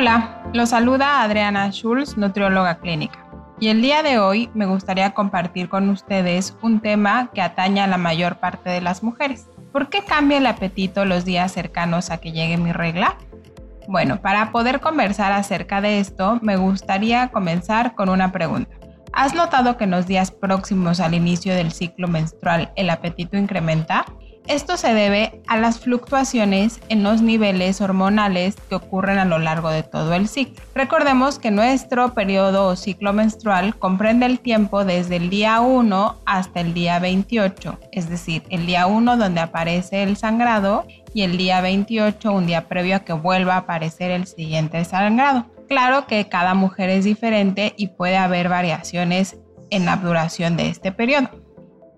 Hola, los saluda Adriana Schulz, nutrióloga clínica. Y el día de hoy me gustaría compartir con ustedes un tema que atañe a la mayor parte de las mujeres. ¿Por qué cambia el apetito los días cercanos a que llegue mi regla? Bueno, para poder conversar acerca de esto, me gustaría comenzar con una pregunta. ¿Has notado que en los días próximos al inicio del ciclo menstrual el apetito incrementa? Esto se debe a las fluctuaciones en los niveles hormonales que ocurren a lo largo de todo el ciclo. Recordemos que nuestro periodo o ciclo menstrual comprende el tiempo desde el día 1 hasta el día 28, es decir, el día 1 donde aparece el sangrado y el día 28 un día previo a que vuelva a aparecer el siguiente sangrado. Claro que cada mujer es diferente y puede haber variaciones en la duración de este periodo.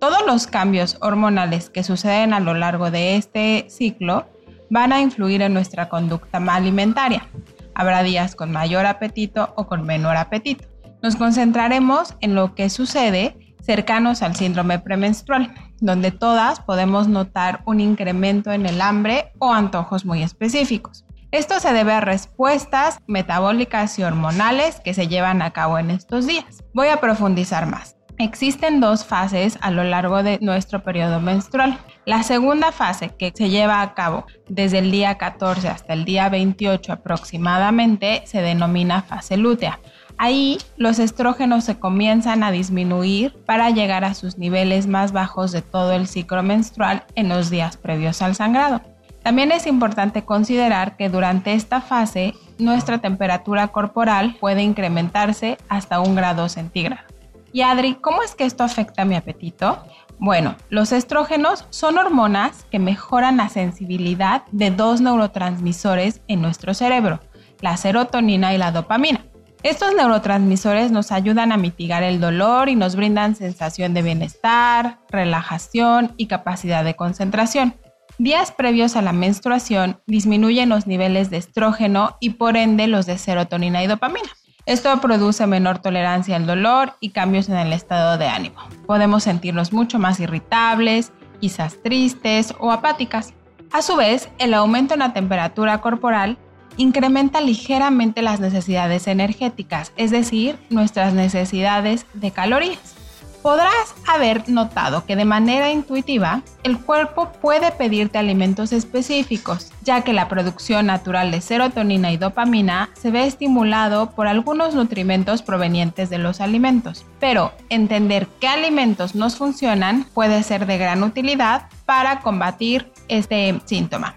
Todos los cambios hormonales que suceden a lo largo de este ciclo van a influir en nuestra conducta alimentaria. Habrá días con mayor apetito o con menor apetito. Nos concentraremos en lo que sucede cercanos al síndrome premenstrual, donde todas podemos notar un incremento en el hambre o antojos muy específicos. Esto se debe a respuestas metabólicas y hormonales que se llevan a cabo en estos días. Voy a profundizar más. Existen dos fases a lo largo de nuestro periodo menstrual. La segunda fase, que se lleva a cabo desde el día 14 hasta el día 28 aproximadamente, se denomina fase lútea. Ahí los estrógenos se comienzan a disminuir para llegar a sus niveles más bajos de todo el ciclo menstrual en los días previos al sangrado. También es importante considerar que durante esta fase nuestra temperatura corporal puede incrementarse hasta un grado centígrado. Y Adri, ¿cómo es que esto afecta a mi apetito? Bueno, los estrógenos son hormonas que mejoran la sensibilidad de dos neurotransmisores en nuestro cerebro, la serotonina y la dopamina. Estos neurotransmisores nos ayudan a mitigar el dolor y nos brindan sensación de bienestar, relajación y capacidad de concentración. Días previos a la menstruación disminuyen los niveles de estrógeno y por ende los de serotonina y dopamina. Esto produce menor tolerancia al dolor y cambios en el estado de ánimo. Podemos sentirnos mucho más irritables, quizás tristes o apáticas. A su vez, el aumento en la temperatura corporal incrementa ligeramente las necesidades energéticas, es decir, nuestras necesidades de calorías. Podrás haber notado que de manera intuitiva el cuerpo puede pedirte alimentos específicos, ya que la producción natural de serotonina y dopamina se ve estimulado por algunos nutrimentos provenientes de los alimentos. Pero entender qué alimentos nos funcionan puede ser de gran utilidad para combatir este síntoma.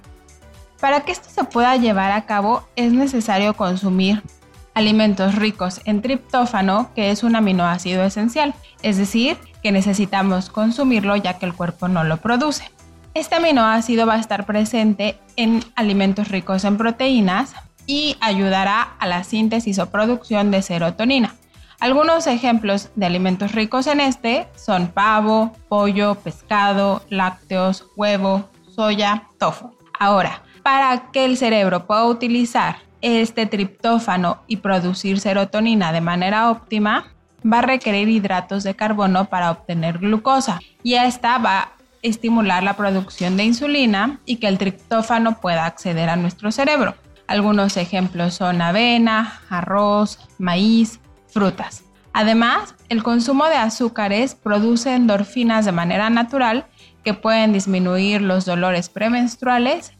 Para que esto se pueda llevar a cabo es necesario consumir alimentos ricos en triptófano, que es un aminoácido esencial, es decir, que necesitamos consumirlo ya que el cuerpo no lo produce. Este aminoácido va a estar presente en alimentos ricos en proteínas y ayudará a la síntesis o producción de serotonina. Algunos ejemplos de alimentos ricos en este son pavo, pollo, pescado, lácteos, huevo, soya, tofu. Ahora, para que el cerebro pueda utilizar este triptófano y producir serotonina de manera óptima, va a requerir hidratos de carbono para obtener glucosa y esta va a estimular la producción de insulina y que el triptófano pueda acceder a nuestro cerebro. Algunos ejemplos son avena, arroz, maíz, frutas. Además, el consumo de azúcares produce endorfinas de manera natural que pueden disminuir los dolores premenstruales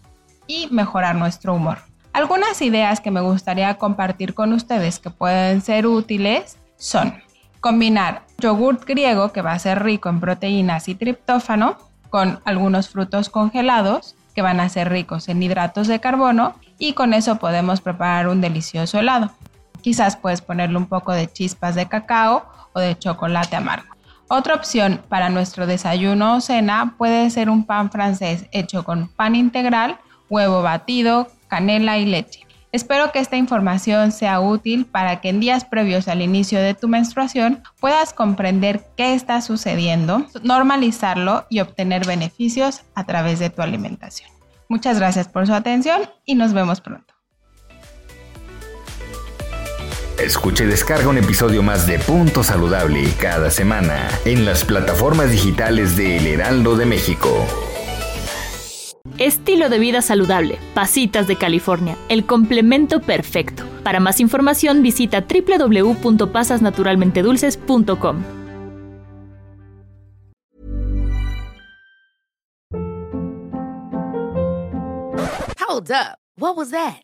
y mejorar nuestro humor. Algunas ideas que me gustaría compartir con ustedes que pueden ser útiles son combinar yogurt griego que va a ser rico en proteínas y triptófano con algunos frutos congelados que van a ser ricos en hidratos de carbono y con eso podemos preparar un delicioso helado. Quizás puedes ponerle un poco de chispas de cacao o de chocolate amargo. Otra opción para nuestro desayuno o cena puede ser un pan francés hecho con pan integral, huevo batido, canela y leche. Espero que esta información sea útil para que en días previos al inicio de tu menstruación puedas comprender qué está sucediendo, normalizarlo y obtener beneficios a través de tu alimentación. Muchas gracias por su atención y nos vemos pronto. Escuche y descarga un episodio más de Punto Saludable cada semana en las plataformas digitales de El Heraldo de México. Estilo de vida saludable, Pasitas de California, el complemento perfecto. Para más información visita www.pasasnaturalmentedulces.com. Hold up. What was that?